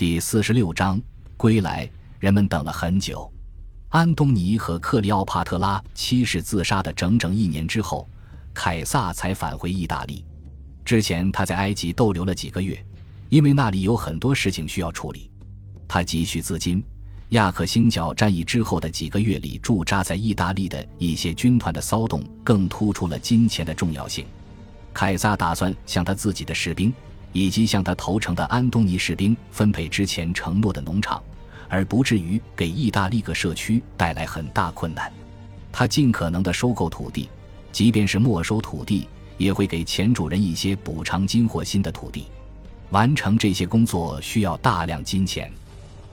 第四十六章归来。人们等了很久。安东尼和克里奥帕特拉七世自杀的整整一年之后，凯撒才返回意大利。之前他在埃及逗留了几个月，因为那里有很多事情需要处理。他急需资金。亚克星角战役之后的几个月里，驻扎在意大利的一些军团的骚动更突出了金钱的重要性。凯撒打算向他自己的士兵。以及向他投诚的安东尼士兵分配之前承诺的农场，而不至于给意大利各社区带来很大困难。他尽可能的收购土地，即便是没收土地，也会给前主人一些补偿金或新的土地。完成这些工作需要大量金钱。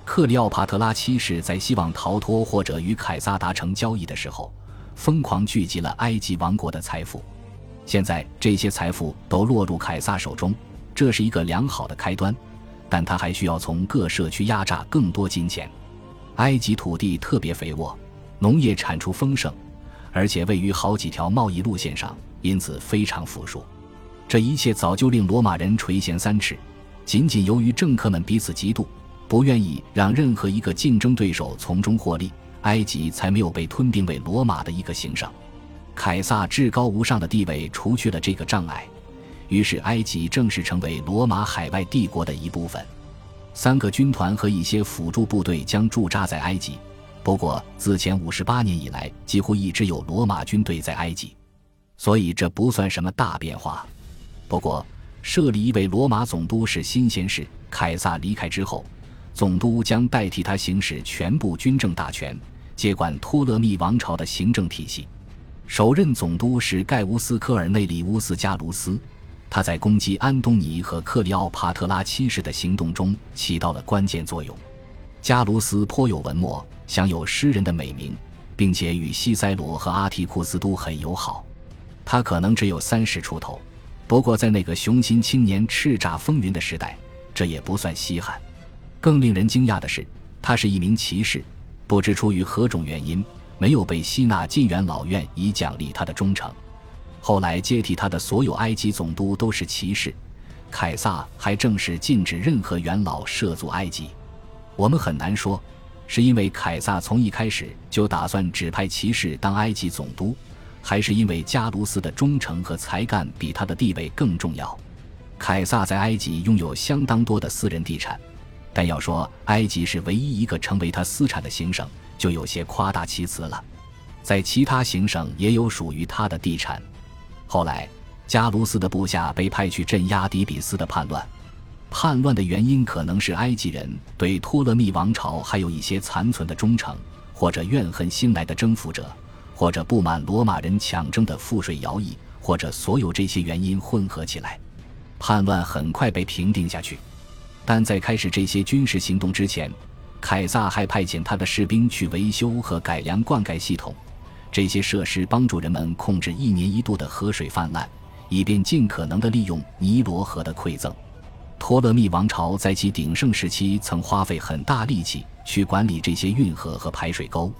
克里奥帕特拉七世在希望逃脱或者与凯撒达成交易的时候，疯狂聚集了埃及王国的财富。现在这些财富都落入凯撒手中。这是一个良好的开端，但他还需要从各社区压榨更多金钱。埃及土地特别肥沃，农业产出丰盛，而且位于好几条贸易路线上，因此非常富庶。这一切早就令罗马人垂涎三尺。仅仅由于政客们彼此嫉妒，不愿意让任何一个竞争对手从中获利，埃及才没有被吞并为罗马的一个行省。凯撒至高无上的地位除去了这个障碍。于是，埃及正式成为罗马海外帝国的一部分。三个军团和一些辅助部队将驻扎在埃及。不过，自前五十八年以来，几乎一直有罗马军队在埃及，所以这不算什么大变化。不过，设立一位罗马总督是新鲜事。凯撒离开之后，总督将代替他行使全部军政大权，接管托勒密王朝的行政体系。首任总督是盖乌斯·科尔内利乌斯·加卢斯。他在攻击安东尼和克里奥帕特拉七世的行动中起到了关键作用。加卢斯颇有文墨，享有诗人的美名，并且与西塞罗和阿提库斯都很友好。他可能只有三十出头，不过在那个雄心青年、叱咤风云的时代，这也不算稀罕。更令人惊讶的是，他是一名骑士，不知出于何种原因，没有被吸纳进元老院以奖励他的忠诚。后来接替他的所有埃及总督都是骑士，凯撒还正式禁止任何元老涉足埃及。我们很难说，是因为凯撒从一开始就打算指派骑士当埃及总督，还是因为加卢斯的忠诚和才干比他的地位更重要。凯撒在埃及拥有相当多的私人地产，但要说埃及是唯一一个成为他私产的行省，就有些夸大其词了。在其他行省也有属于他的地产。后来，加卢斯的部下被派去镇压底比斯的叛乱。叛乱的原因可能是埃及人对托勒密王朝还有一些残存的忠诚，或者怨恨新来的征服者，或者不满罗马人抢征的赋税徭役，或者所有这些原因混合起来。叛乱很快被平定下去，但在开始这些军事行动之前，凯撒还派遣他的士兵去维修和改良灌溉系统。这些设施帮助人们控制一年一度的河水泛滥，以便尽可能地利用尼罗河的馈赠。托勒密王朝在其鼎盛时期曾花费很大力气去管理这些运河和排水沟，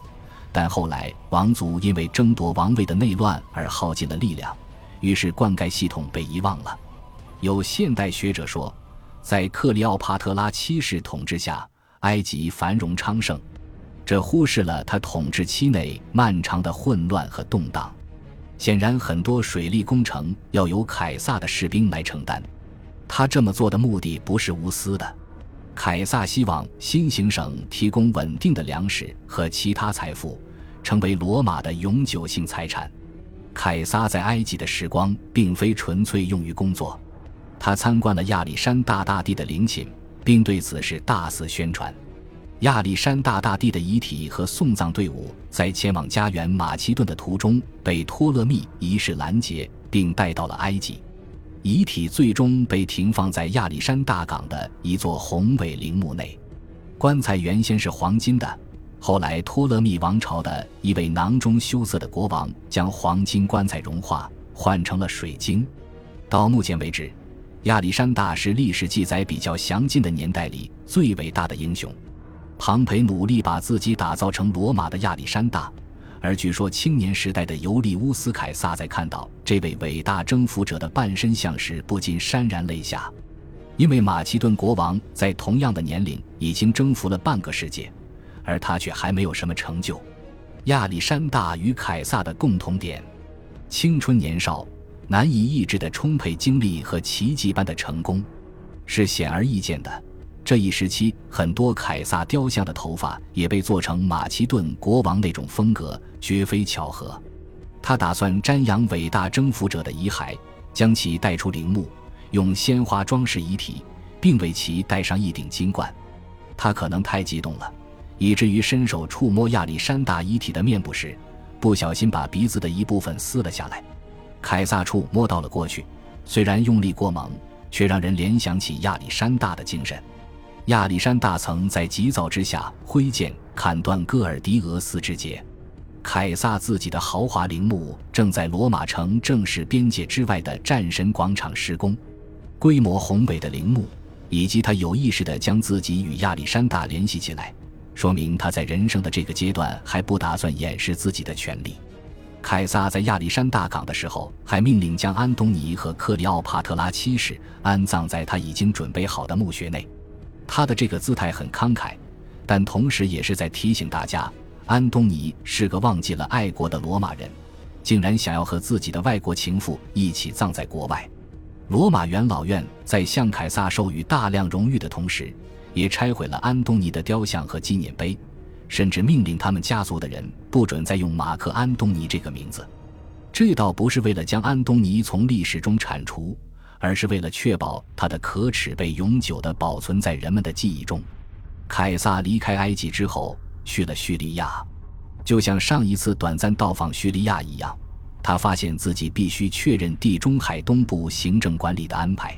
但后来王族因为争夺王位的内乱而耗尽了力量，于是灌溉系统被遗忘了。有现代学者说，在克里奥帕特拉七世统治下，埃及繁荣昌盛。这忽视了他统治期内漫长的混乱和动荡。显然，很多水利工程要由凯撒的士兵来承担。他这么做的目的不是无私的。凯撒希望新行省提供稳定的粮食和其他财富，成为罗马的永久性财产。凯撒在埃及的时光并非纯粹用于工作。他参观了亚历山大大帝的陵寝，并对此事大肆宣传。亚历山大大帝的遗体和送葬队伍在前往家园马其顿的途中被托勒密一世拦截，并带到了埃及。遗体最终被停放在亚历山大港的一座宏伟陵墓内。棺材原先是黄金的，后来托勒密王朝的一位囊中羞涩的国王将黄金棺材融化，换成了水晶。到目前为止，亚历山大是历史记载比较详尽的年代里最伟大的英雄。庞培努力把自己打造成罗马的亚历山大，而据说青年时代的尤利乌斯·凯撒在看到这位伟大征服者的半身像时，不禁潸然泪下。因为马其顿国王在同样的年龄已经征服了半个世界，而他却还没有什么成就。亚历山大与凯撒的共同点：青春年少、难以抑制的充沛精力和奇迹般的成功，是显而易见的。这一时期，很多凯撒雕像的头发也被做成马其顿国王那种风格，绝非巧合。他打算瞻仰伟大征服者的遗骸，将其带出陵墓。用鲜花装饰遗体，并为其戴上一顶金冠。他可能太激动了，以至于伸手触摸亚历山大遗体的面部时，不小心把鼻子的一部分撕了下来。凯撒触摸到了过去，虽然用力过猛，却让人联想起亚历山大的精神。亚历山大曾在急躁之下挥剑砍断戈尔迪俄斯之节。凯撒自己的豪华陵墓正在罗马城正式边界之外的战神广场施工。规模宏伟的陵墓，以及他有意识地将自己与亚历山大联系起来，说明他在人生的这个阶段还不打算掩饰自己的权利。凯撒在亚历山大港的时候，还命令将安东尼和克里奥帕特拉七世安葬在他已经准备好的墓穴内。他的这个姿态很慷慨，但同时也是在提醒大家，安东尼是个忘记了爱国的罗马人，竟然想要和自己的外国情妇一起葬在国外。罗马元老院在向凯撒授予大量荣誉的同时，也拆毁了安东尼的雕像和纪念碑，甚至命令他们家族的人不准再用马克·安东尼这个名字。这倒不是为了将安东尼从历史中铲除，而是为了确保他的可耻被永久地保存在人们的记忆中。凯撒离开埃及之后，去了叙利亚，就像上一次短暂到访叙利亚一样。他发现自己必须确认地中海东部行政管理的安排，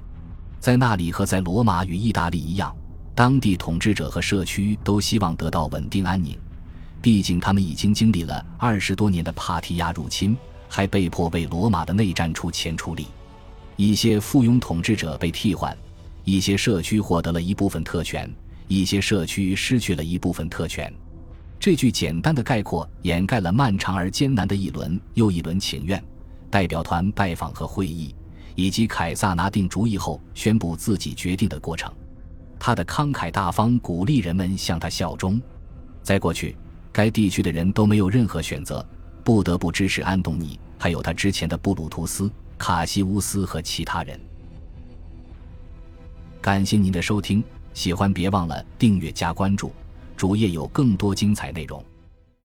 在那里和在罗马与意大利一样，当地统治者和社区都希望得到稳定安宁。毕竟他们已经经历了二十多年的帕提亚入侵，还被迫为罗马的内战出钱出力。一些附庸统治者被替换，一些社区获得了一部分特权，一些社区失去了一部分特权。这句简单的概括掩盖了漫长而艰难的一轮又一轮请愿、代表团拜访和会议，以及凯撒拿定主意后宣布自己决定的过程。他的慷慨大方鼓励人们向他效忠。在过去，该地区的人都没有任何选择，不得不支持安东尼，还有他之前的布鲁图斯、卡西乌斯和其他人。感谢您的收听，喜欢别忘了订阅加关注。主页有更多精彩内容。